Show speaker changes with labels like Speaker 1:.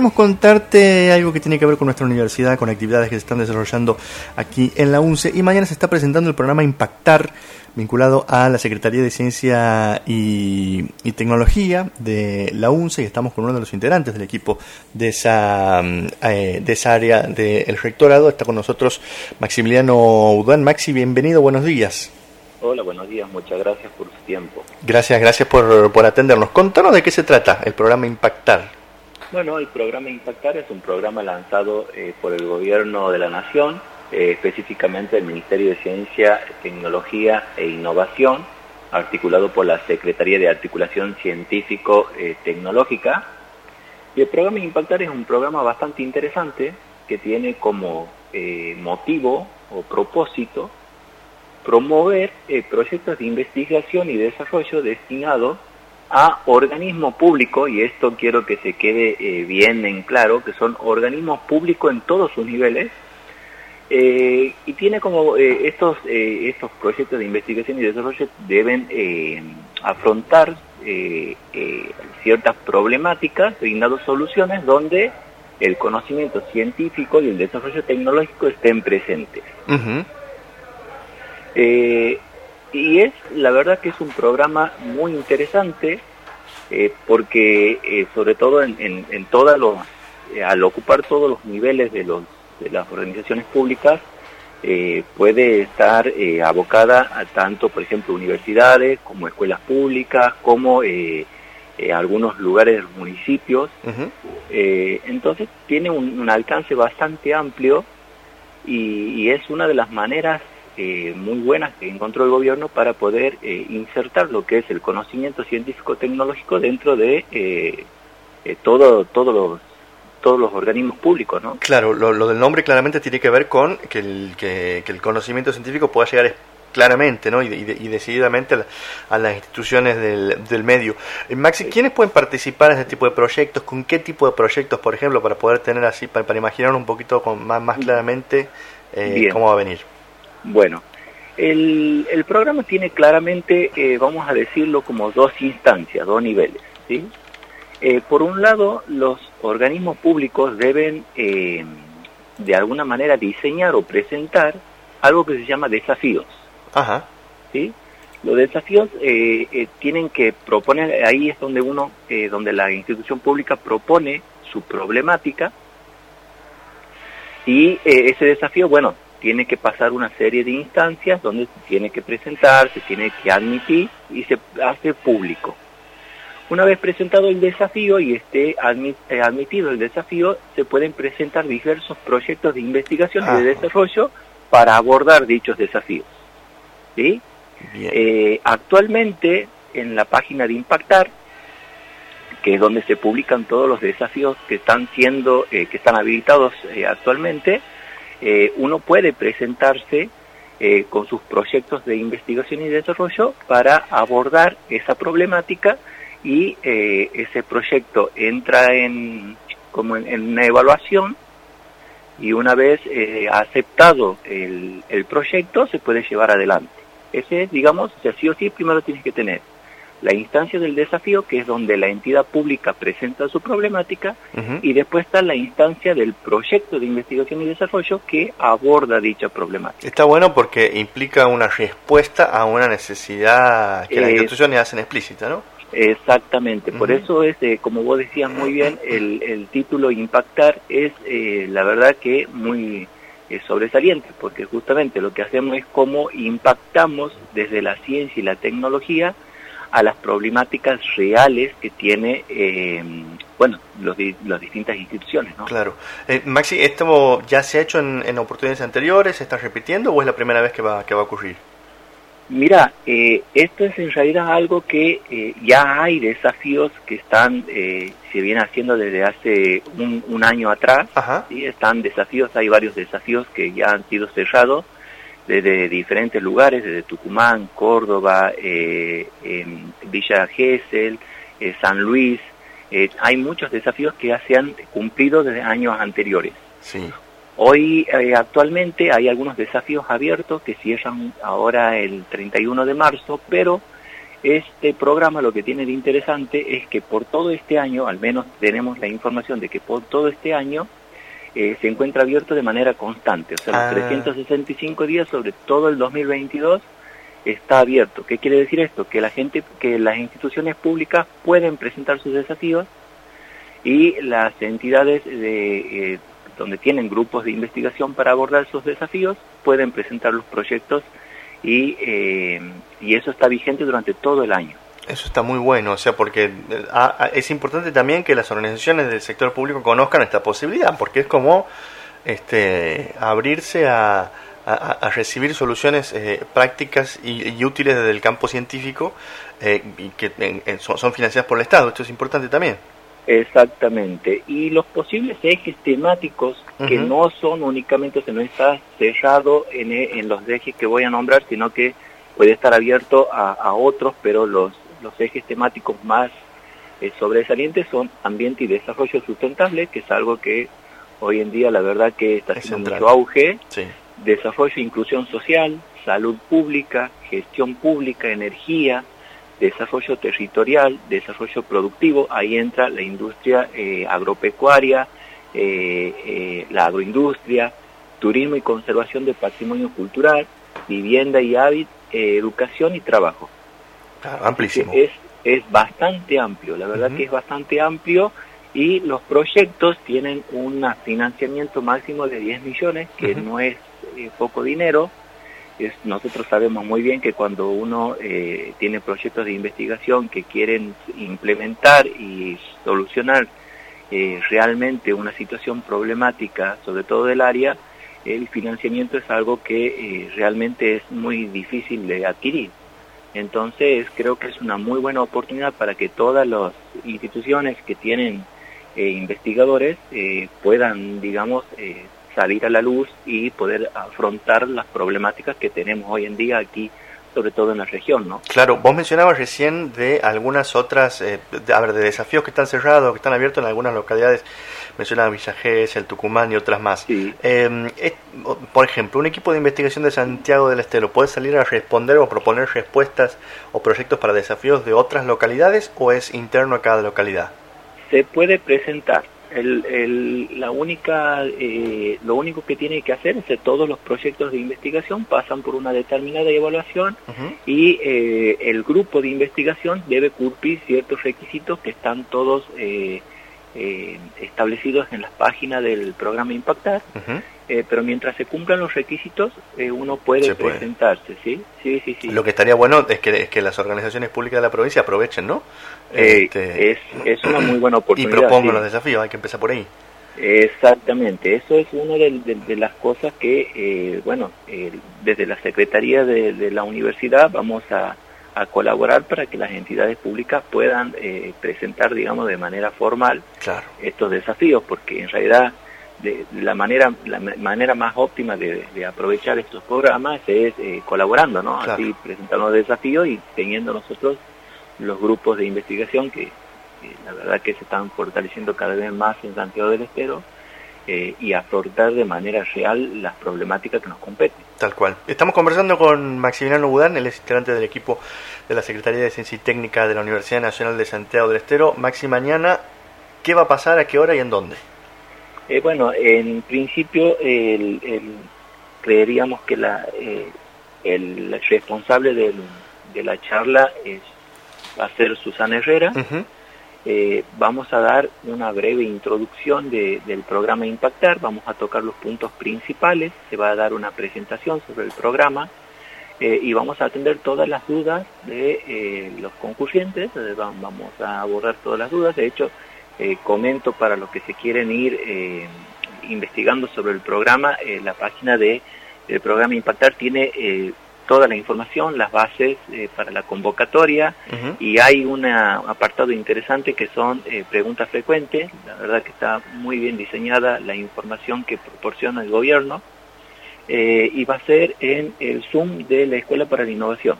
Speaker 1: Queremos contarte algo que tiene que ver con nuestra universidad, con actividades que se están desarrollando aquí en la UNCE y mañana se está presentando el programa Impactar vinculado a la Secretaría de Ciencia y, Tecnología de la UNCE y estamos con uno de los integrantes del equipo de esa, eh, de esa área del rectorado. Está con nosotros Maximiliano Udán. Maxi, bienvenido, buenos días.
Speaker 2: Hola, buenos días, muchas gracias por su tiempo.
Speaker 1: Gracias, gracias por, por atendernos. Contanos de qué se trata el programa Impactar.
Speaker 2: Bueno, el programa Impactar es un programa lanzado eh, por el Gobierno de la Nación, eh, específicamente el Ministerio de Ciencia, Tecnología e Innovación, articulado por la Secretaría de Articulación Científico-Tecnológica. y el programa Impactar es un programa bastante interesante que tiene como eh, motivo o propósito promover proyectos de investigación y desarrollo destinados a organismos públicos, y esto quiero que se quede eh, bien en claro, que son organismos públicos en todos sus niveles, eh, y tiene como eh, estos, estos proyectos de investigación y desarrollo deben afrontar ciertas problemáticas, brindando soluciones donde el conocimiento científico y el desarrollo tecnológico estén presentes. Y es, la verdad que es un programa muy interesante, eh, porque eh, sobre todo en, en, todas los, eh, al ocupar todos los niveles de, los, de las organizaciones públicas, puede estar abocada a tanto, por ejemplo, universidades, como escuelas públicas, como algunos lugares, municipios. entonces tiene un, alcance bastante amplio y es una de las maneras eh, muy buenas que encontró el gobierno para poder eh, insertar lo que es el conocimiento científico-tecnológico dentro de eh, todo, todos los todos los organismos públicos, ¿no?
Speaker 1: Claro, lo, del nombre claramente tiene que ver con que el, que, el conocimiento científico pueda llegar claramente ¿no? y, decididamente a, las instituciones del, del medio. Maxi, ¿quiénes pueden participar en este tipo de proyectos? ¿Con qué tipo de proyectos, por ejemplo, para poder tener así, para, para imaginar un poquito con, más, más claramente cómo va a venir?
Speaker 2: Bueno, el, el programa tiene claramente, eh, vamos a decirlo, como dos instancias, dos niveles. ¿sí? Eh, por un lado, los organismos públicos deben, eh, de alguna manera, diseñar o presentar algo que se llama desafíos. Ajá. ¿sí? Los desafíos tienen que proponer, ahí es donde uno, donde la institución pública propone su problemática y ese desafío, bueno, tiene que pasar una serie de instancias donde se tiene que presentar, se tiene que admitir y se hace público. Una vez presentado el desafío y esté eh, admitido el desafío, se pueden presentar diversos proyectos de investigación y de desarrollo para abordar dichos desafíos. ¿Sí? Eh, actualmente, en la página de Impactar, que es donde se publican todos los desafíos que están siendo, eh, que están habilitados actualmente, eh, uno puede presentarse eh, con sus proyectos de investigación y desarrollo para abordar esa problemática y eh, ese proyecto entra en como en, una evaluación y una vez aceptado el, el proyecto se puede llevar adelante. Ese, digamos, o sea, sí o sí primero tienes que tener la instancia del desafío, que es donde la entidad pública presenta su problemática, y después está la instancia del proyecto de investigación y desarrollo que aborda dicha problemática.
Speaker 1: Está bueno porque implica una respuesta a una necesidad que las instituciones hacen explícita, ¿no?
Speaker 2: Exactamente, por eso es, eh, como vos decías muy bien, el, el título Impactar es eh, la verdad que muy eh, sobresaliente, porque justamente lo que hacemos es cómo impactamos desde la ciencia y la tecnología a las problemáticas reales que tiene eh, bueno los, las distintas instituciones ¿no?
Speaker 1: claro. Eh, Maxi esto ya se ha hecho en, oportunidades anteriores se está repitiendo o es la primera vez que va que va a ocurrir
Speaker 2: mira eh, esto es en realidad algo que ya hay desafíos que están se viene haciendo desde hace un, año atrás ¿sí? están desafíos hay varios desafíos que ya han sido cerrados desde diferentes lugares, desde Tucumán, Córdoba, eh, Villa Gesell, eh, San Luis. Eh, hay muchos desafíos que ya se han cumplido desde años anteriores. Sí. Hoy, actualmente, hay algunos desafíos abiertos que cierran ahora el 31 de marzo, pero Este programa lo que tiene de interesante es que por todo este año, al menos tenemos la información de que por todo este año eh, se encuentra abierto de manera constante, o sea, los 365 ah. días sobre todo el 2022 está abierto. ¿Qué quiere decir esto? Que la gente, que las instituciones públicas pueden presentar sus desafíos y las entidades de, eh, donde tienen grupos de investigación para abordar esos desafíos pueden presentar los proyectos y, eh, y eso está vigente durante todo el año.
Speaker 1: Eso está muy bueno, o sea, porque eh, es importante también que las organizaciones del sector público conozcan esta posibilidad, porque es como este, abrirse a, a, recibir soluciones eh, prácticas y, útiles desde el campo científico y que son, financiadas por el Estado. Esto es importante también.
Speaker 2: Exactamente. Y los posibles ejes temáticos que no son únicamente, se no está cerrado en, en, los ejes que voy a nombrar, sino que puede estar abierto a, otros, pero los, los ejes temáticos más eh, sobresalientes son ambiente y desarrollo sustentable, que es algo que hoy en día la verdad que está haciendo mucho auge, desarrollo e inclusión social, salud pública, gestión pública, energía, desarrollo territorial, desarrollo productivo, ahí entra la industria eh, agropecuaria, eh, eh, la agroindustria, turismo y conservación del patrimonio cultural, vivienda y hábitat, educación y trabajo.
Speaker 1: Amplísimo.
Speaker 2: Es, es bastante amplio, la verdad que es bastante amplio y los proyectos tienen un financiamiento máximo de 10 millones, que no es poco dinero, nosotros sabemos muy bien que cuando uno eh, tiene proyectos de investigación que quieren implementar y solucionar eh, realmente una situación problemática, sobre todo del área, el financiamiento es algo que eh, realmente es muy difícil de adquirir. Entonces creo que es una muy buena oportunidad para que todas las instituciones que tienen investigadores puedan, digamos, salir a la luz y poder afrontar las problemáticas que tenemos hoy en día aquí sobre todo en la región, ¿no?
Speaker 1: Claro, vos mencionabas recién de algunas otras, eh, a ver, de desafíos que están cerrados, que están abiertos en algunas localidades, mencionaba Villa el Tucumán y otras más. Em, por ejemplo, un equipo de investigación de Santiago del Estero, ¿puede salir a responder o proponer respuestas o proyectos para desafíos de otras localidades o es interno a cada localidad?
Speaker 2: Se puede presentar, el, el, la única, eh, lo único que tiene que hacer es que todos los proyectos de investigación pasan por una determinada evaluación y eh, el grupo de investigación debe cumplir ciertos requisitos que están todos eh, eh, establecidos en las páginas del programa Impactar, eh, pero mientras se cumplan los requisitos, eh, uno puede presentarse, ¿sí? ¿sí? Sí, sí,
Speaker 1: Lo que estaría bueno es que, es que las organizaciones públicas de la provincia aprovechen, ¿no?
Speaker 2: Este, es, es una muy buena oportunidad.
Speaker 1: Y propongan los desafíos, hay que empezar por ahí.
Speaker 2: Exactamente, eso es una de, las cosas que, bueno, desde la Secretaría de la Universidad vamos a a colaborar para que las entidades públicas puedan eh, presentar, digamos, de manera formal estos desafíos, porque en realidad de, la manera la manera más óptima de, aprovechar estos programas es eh, colaborando, ¿no? Así presentando los desafíos y teniendo nosotros los grupos de investigación que, la verdad que se están fortaleciendo cada vez más en Santiago del Estero eh, y afrontar de manera real las problemáticas que nos competen.
Speaker 1: Tal cual. Estamos conversando con Maximiliano Budán, el integrante del equipo de la Secretaría de Ciencia y Técnica de la Universidad Nacional de Santiago del Estero. Maxi, mañana, ¿qué va a pasar, a qué hora y en dónde?
Speaker 2: Eh, bueno, en principio el, creeríamos que la, eh, el responsable de la charla es, va a ser Susana Herrera. Eh, vamos a dar una breve introducción del programa Impactar, vamos a tocar los puntos principales, se va a dar una presentación sobre el programa eh, y vamos a atender todas las dudas de eh, los concurrentes, vamos a abordar todas las dudas, de hecho comento para los que se quieren ir investigando sobre el programa, la página de el programa Impactar tiene toda la información, las bases eh, para la convocatoria y hay un apartado interesante que son eh, preguntas frecuentes, la verdad que está muy bien diseñada la información que proporciona el gobierno eh, y va a ser en el Zoom de la Escuela para la Innovación.